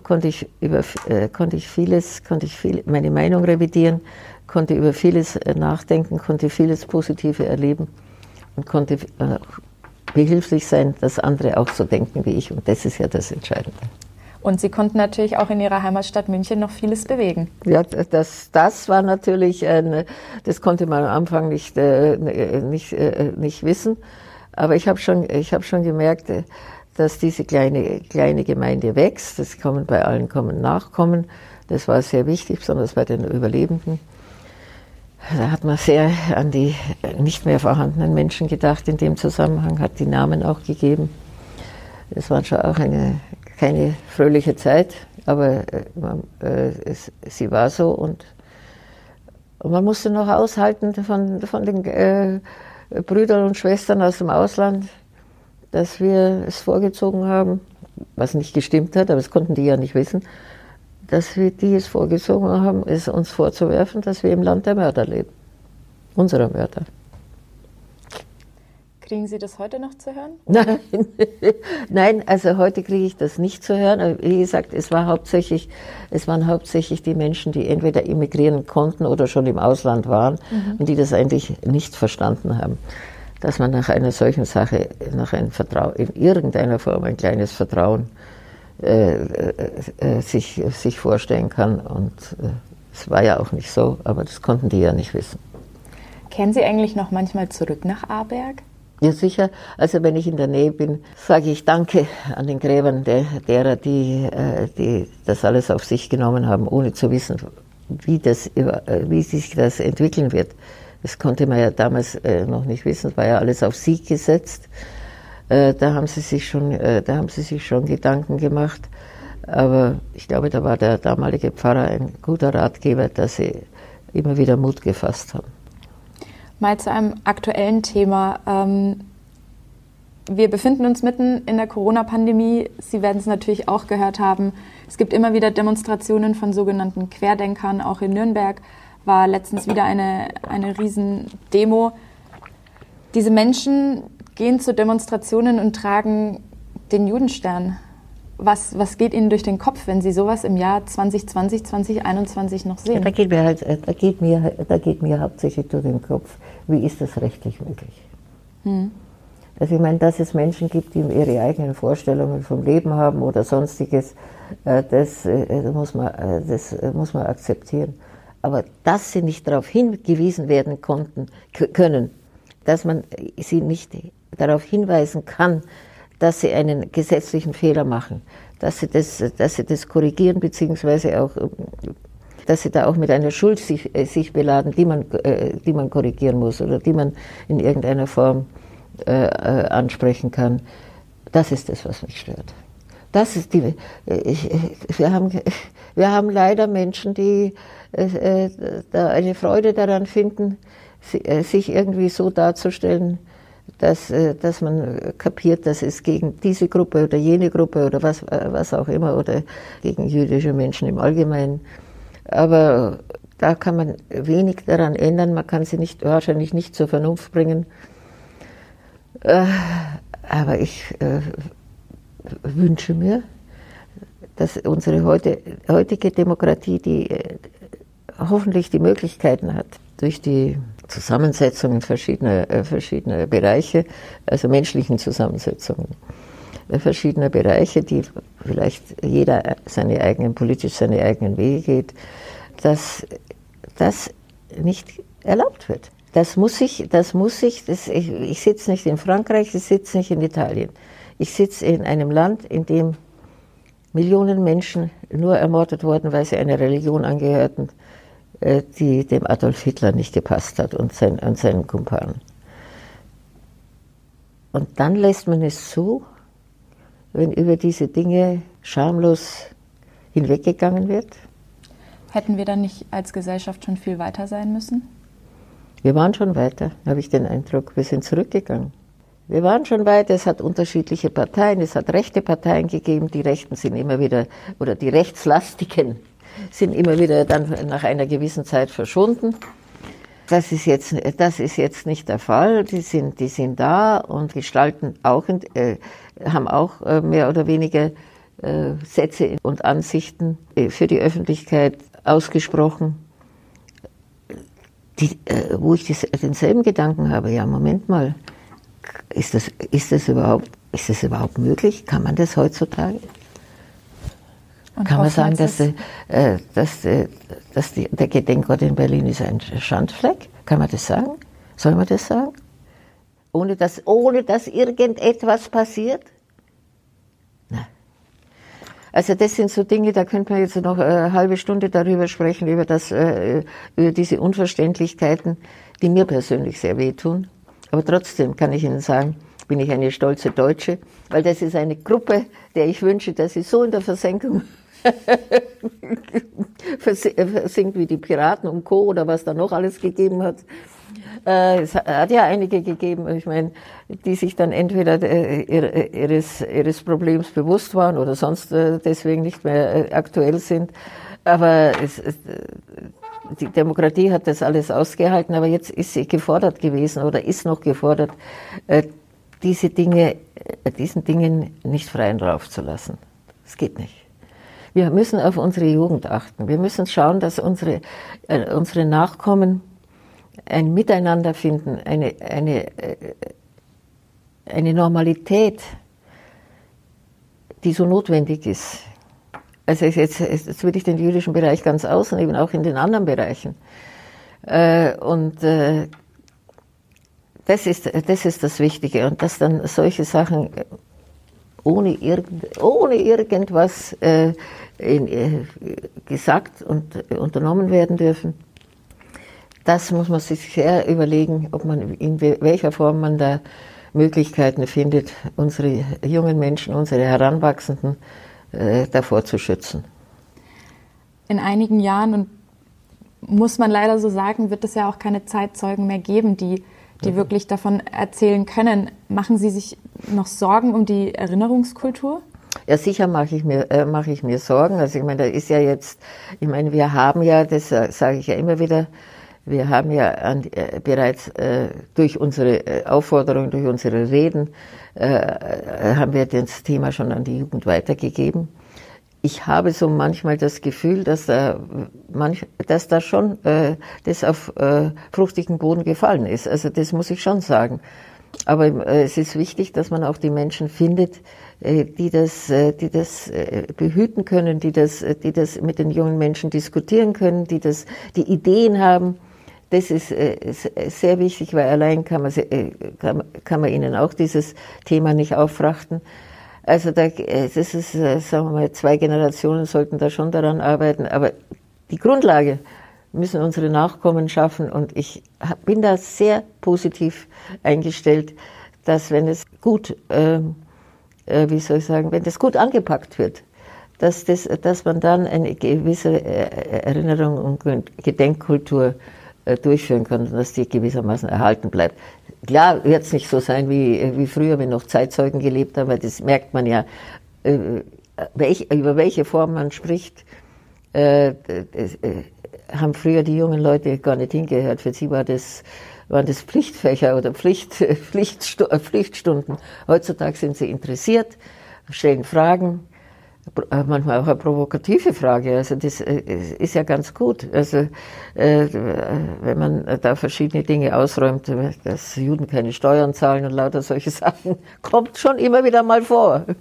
konnte ich über, äh, konnte ich vieles, konnte ich viel, meine Meinung revidieren, konnte über vieles äh, nachdenken, konnte vieles Positive erleben und konnte äh, behilflich sein, dass andere auch so denken wie ich. Und das ist ja das Entscheidende. Und Sie konnten natürlich auch in Ihrer Heimatstadt München noch vieles bewegen. Ja, das, das war natürlich, ein, das konnte man am Anfang nicht, äh, nicht, äh, nicht wissen. Aber ich habe schon, ich hab schon gemerkt, dass diese kleine, kleine Gemeinde wächst. Das kommen bei allen kommen Nachkommen. Das war sehr wichtig, besonders bei den Überlebenden. Da hat man sehr an die nicht mehr vorhandenen Menschen gedacht in dem Zusammenhang, hat die Namen auch gegeben. Es war schon auch eine keine fröhliche Zeit, aber äh, es, sie war so und, und, man musste noch aushalten von, von den äh, Brüdern und Schwestern aus dem Ausland, dass wir es vorgezogen haben, was nicht gestimmt hat, aber das konnten die ja nicht wissen, dass wir die es vorgezogen haben, es uns vorzuwerfen, dass wir im Land der Mörder leben. Unserer Mörder. Kriegen Sie das heute noch zu hören? Nein, Nein also heute kriege ich das nicht zu hören. Aber wie gesagt, es war hauptsächlich, es waren hauptsächlich die Menschen, die entweder emigrieren konnten oder schon im Ausland waren mhm. und die das eigentlich nicht verstanden haben, dass man nach einer solchen Sache, nach einem Vertrauen, in irgendeiner Form ein kleines Vertrauen äh, äh, äh, sich, sich vorstellen kann. Und äh, es war ja auch nicht so, aber das konnten die ja nicht wissen. Kehren Sie eigentlich noch manchmal zurück nach Aarberg? Ja, sicher. Also wenn ich in der Nähe bin, sage ich Danke an den Gräbern der, derer, die, äh, die das alles auf sich genommen haben, ohne zu wissen, wie, das, äh, wie sich das entwickeln wird. Das konnte man ja damals äh, noch nicht wissen. Es war ja alles auf sie gesetzt. Da haben sie sich schon, da haben sie sich schon Gedanken gemacht. Aber ich glaube, da war der damalige Pfarrer ein guter Ratgeber, dass sie immer wieder Mut gefasst haben. Mal zu einem aktuellen Thema. Ähm, wir befinden uns mitten in der Corona-Pandemie. Sie werden es natürlich auch gehört haben. Es gibt immer wieder Demonstrationen von sogenannten Querdenkern. Auch in Nürnberg war letztens wieder eine, eine Riesendemo. Diese Menschen gehen zu Demonstrationen und tragen den Judenstern. Was, was geht Ihnen durch den Kopf, wenn Sie sowas im Jahr 2020, 2021 noch sehen? Ja, da, geht mir halt, da, geht mir, da geht mir hauptsächlich durch den Kopf, wie ist das rechtlich möglich? Hm. Also ich meine, dass es Menschen gibt, die ihre eigenen Vorstellungen vom Leben haben oder sonstiges, äh, das, äh, das, muss, man, äh, das muss man akzeptieren. Aber dass sie nicht darauf hingewiesen werden konnten, können, dass man sie nicht darauf hinweisen kann, dass sie einen gesetzlichen Fehler machen, dass sie das, dass sie das korrigieren, beziehungsweise auch, dass sie da auch mit einer Schuld sich, äh, sich beladen, die man, äh, die man korrigieren muss oder die man in irgendeiner Form äh, ansprechen kann. Das ist das, was mich stört. Das ist die, ich, wir, haben, wir haben leider Menschen, die da eine Freude daran finden, sich irgendwie so darzustellen, dass, äh, dass man kapiert, dass es gegen diese Gruppe oder jene Gruppe oder was, äh, was auch immer oder gegen jüdische Menschen im Allgemeinen. Aber da kann man wenig daran ändern. Man kann sie nicht, wahrscheinlich nicht zur Vernunft bringen. Äh, aber ich wünsche mir, dass unsere heute, heutige Demokratie, die hoffentlich die Möglichkeiten hat, durch die Zusammensetzungen verschiedener, äh, verschiedener Bereiche, also menschlichen Zusammensetzungen, verschiedener Bereiche, die vielleicht jeder seine eigenen, politisch seine eigenen Wege geht, dass das nicht erlaubt wird. Das muss ich, das muss ich, das, ich, ich sitze nicht in Frankreich, ich sitze nicht in Italien. Ich sitze in einem Land, in dem Millionen Menschen nur ermordet wurden, weil sie einer Religion angehörten, äh, die dem Adolf Hitler nicht gepasst hat und, sein, und seinen Kumpanen. Und dann lässt man es zu, wenn über diese Dinge schamlos hinweggegangen wird? Hätten wir dann nicht als Gesellschaft schon viel weiter sein müssen? Wir waren schon weiter, habe ich den Eindruck. Wir sind zurückgegangen. Wir waren schon weiter. Es hat unterschiedliche Parteien. Es hat rechte Parteien gegeben. Die Rechten sind immer wieder, oder die Rechtslastigen sind immer wieder dann nach einer gewissen Zeit verschwunden. Das ist jetzt, das ist jetzt nicht der Fall. Die sind, die sind da und gestalten auch, äh, haben auch äh, mehr oder weniger äh, Sätze und Ansichten äh, für die Öffentlichkeit ausgesprochen, die, äh, wo ich das, denselben Gedanken habe. Ja, Moment mal, ist das, ist das überhaupt, ist das überhaupt möglich? Kann man das heutzutage? Und Kann man sagen, dass, äh, dass, äh, dass die, der Gedenkort in Berlin ist ein Schandfleck? Kann man das sagen? Soll man das sagen? Ohne dass, ohne dass irgendetwas passiert? Nein. Also das sind so Dinge, da könnte man jetzt noch eine halbe Stunde darüber sprechen, über, das, äh, über diese Unverständlichkeiten, die mir persönlich sehr wehtun. Aber trotzdem kann ich Ihnen sagen, bin ich eine stolze Deutsche, weil das ist eine Gruppe, der ich wünsche, dass sie so in der Versenkung versinkt wie die Piraten und Co. oder was da noch alles gegeben hat. Äh, es hat ja einige gegeben, ich meine, die sich dann entweder äh, ihres, ihres Problems bewusst waren oder sonst äh, deswegen nicht mehr aktuell sind. Aber es, die Demokratie hat das alles ausgehalten, aber jetzt ist sie gefordert gewesen oder ist noch gefordert, diese Dinge, diesen Dingen nicht freien Lauf zu lassen. Das geht nicht. Wir müssen auf unsere Jugend achten. Wir müssen schauen, dass unsere, äh, unsere Nachkommen ein Miteinander finden, eine, eine, äh, eine Normalität, die so notwendig ist. Also jetzt, jetzt will ich den jüdischen Bereich ganz ausnehmen, auch in den anderen Bereichen. Äh, und äh, das ist, das ist das Wichtige. Und dass dann solche Sachen ohne, irgend, ohne irgendwas äh, in, äh, gesagt und äh, unternommen werden dürfen. Das muss man sich sehr überlegen, ob man in welcher Form man da Möglichkeiten findet, unsere jungen Menschen, unsere Heranwachsenden äh, davor zu schützen. In einigen Jahren, und muss man leider so sagen, wird es ja auch keine Zeitzeugen mehr geben, die die wirklich davon erzählen können. Machen Sie sich noch Sorgen um die Erinnerungskultur? Ja, sicher mache ich mir äh, mache ich mir Sorgen. Also ich meine, da ist ja jetzt, ich meine, wir haben ja, das äh, sage ich ja immer wieder, wir haben ja an, äh, bereits äh, durch unsere äh, Aufforderung, durch unsere Reden, äh, haben wir das Thema schon an die Jugend weitergegeben ich habe so manchmal das Gefühl, dass da, manch, dass da schon äh, das auf äh, fruchtigen Boden gefallen ist. Also das muss ich schon sagen. Aber äh, es ist wichtig, dass man auch die Menschen findet, äh, die das, äh, die das äh, behüten können, die das, äh, die das mit den jungen Menschen diskutieren können, die das, die Ideen haben. Das ist äh, sehr wichtig, weil allein kann man, äh, kann, kann man ihnen auch dieses Thema nicht auffrachten. Also da, das ist, äh, sagen wir mal, zwei Generationen sollten da schon daran arbeiten. Aber die Grundlage müssen unsere Nachkommen schaffen. Und ich bin da sehr positiv eingestellt, dass wenn es gut, äh, äh, wie soll ich sagen, wenn das gut angepackt wird, dass, das, dass man dann eine gewisse äh, Erinnerung und Gedenkkultur äh, durchführen kann und dass die gewissermaßen erhalten bleibt. Klar wird es nicht so sein wie, wie früher, wenn noch Zeitzeugen gelebt haben, weil das merkt man ja, äh, welch, über welche Form man spricht. Äh, das, äh, haben früher die jungen Leute gar nicht hingehört. Für sie war das, waren das Pflichtfächer oder Pflicht, Pflichtstu Pflichtstunden. Heutzutage sind sie interessiert, stellen Fragen manchmal auch eine provokative Frage. Also das äh, ist ja ganz gut. Also äh, wenn man da verschiedene Dinge ausräumt, dass Juden keine Steuern zahlen und lauter solche Sachen, kommt schon immer wieder mal vor.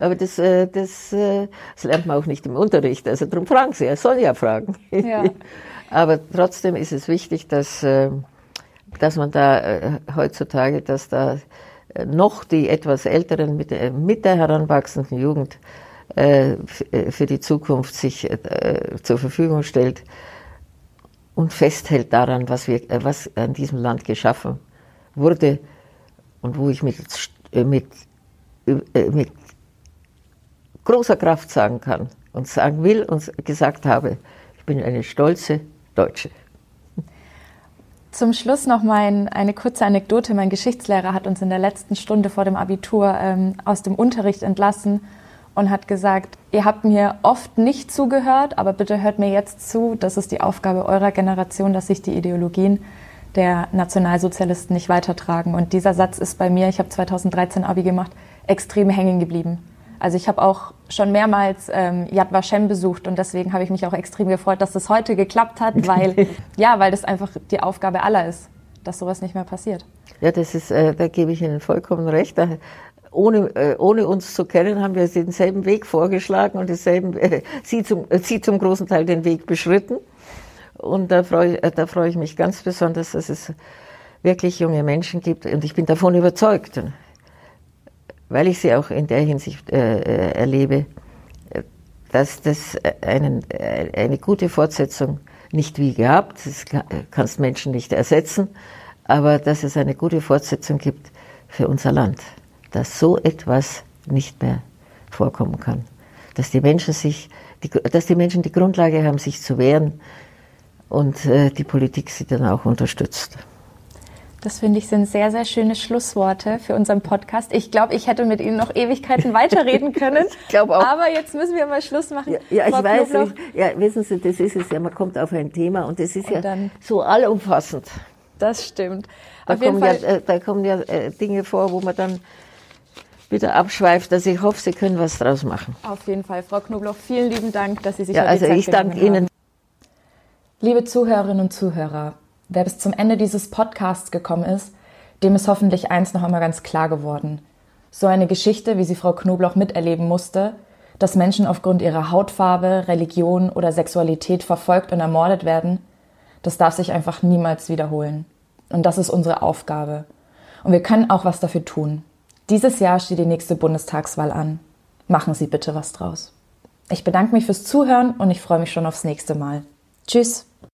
Aber das, das, das lernt man auch nicht im Unterricht. Also darum fragen Sie, er soll ja fragen. Ja. Aber trotzdem ist es wichtig, dass, dass man da heutzutage, dass da noch die etwas Älteren mit, äh, mit der heranwachsenden Jugend äh, äh, für die Zukunft sich zur Verfügung stellt und festhält daran, was, wir, was an diesem Land geschaffen wurde und wo ich mit, mit, mit großer Kraft sagen kann und sagen will und gesagt habe, ich bin eine stolze Deutsche. Zum Schluss noch mein, eine kurze Anekdote. Mein Geschichtslehrer hat uns in der letzten Stunde vor dem Abitur ähm, aus dem Unterricht entlassen und hat gesagt, ihr habt mir oft nicht zugehört, aber bitte hört mir jetzt zu. Das ist die Aufgabe eurer Generation, dass sich die Ideologien der Nationalsozialisten nicht weitertragen. Und dieser Satz ist bei mir, ich habe 2013 Abi gemacht, extrem hängen geblieben. Also ich habe auch schon mehrmals ähm, Yad Vashem besucht und deswegen habe ich mich auch extrem gefreut, dass das heute geklappt hat, weil ja, weil das einfach die Aufgabe aller ist, dass sowas nicht mehr passiert. Ja, das ist, äh, da gebe ich Ihnen vollkommen recht. Da, ohne, äh, ohne uns zu kennen, haben wir denselben Weg vorgeschlagen und denselben, äh, sie, zum, äh, sie zum großen Teil den Weg beschritten. Und da freue, äh, da freue ich mich ganz besonders, dass es wirklich junge Menschen gibt und ich bin davon überzeugt weil ich sie auch in der Hinsicht äh, äh erlebe, dass das einen, äh, eine gute Fortsetzung nicht wie gehabt, das kannst Menschen nicht ersetzen, aber dass es eine gute Fortsetzung gibt für unser Land, dass so etwas nicht mehr vorkommen kann, dass die Menschen sich, die, dass die Menschen die Grundlage haben, sich zu wehren und äh, die Politik sie dann auch unterstützt. Das finde ich sind sehr, sehr schöne Schlussworte für unseren Podcast. Ich glaube, ich hätte mit Ihnen noch Ewigkeiten weiterreden können. ich glaube auch. Aber jetzt müssen wir mal Schluss machen. Ja, ja ich weiß. Ich, ja, wissen Sie, das ist es ja. Man kommt auf ein Thema und das ist und ja so allumfassend. Das stimmt. Da auf kommen, ja, äh, da kommen ja äh, Dinge vor, wo man dann wieder abschweift. Also ich hoffe, Sie können was draus machen. Auf jeden Fall. Frau Knobloch, vielen lieben Dank, dass Sie sich ja, heute also Zeit ich danke Ihnen. Liebe Zuhörerinnen und Zuhörer, Wer bis zum Ende dieses Podcasts gekommen ist, dem ist hoffentlich eins noch einmal ganz klar geworden. So eine Geschichte, wie sie Frau Knobloch miterleben musste, dass Menschen aufgrund ihrer Hautfarbe, Religion oder Sexualität verfolgt und ermordet werden, das darf sich einfach niemals wiederholen. Und das ist unsere Aufgabe. Und wir können auch was dafür tun. Dieses Jahr steht die nächste Bundestagswahl an. Machen Sie bitte was draus. Ich bedanke mich fürs Zuhören und ich freue mich schon aufs nächste Mal. Tschüss.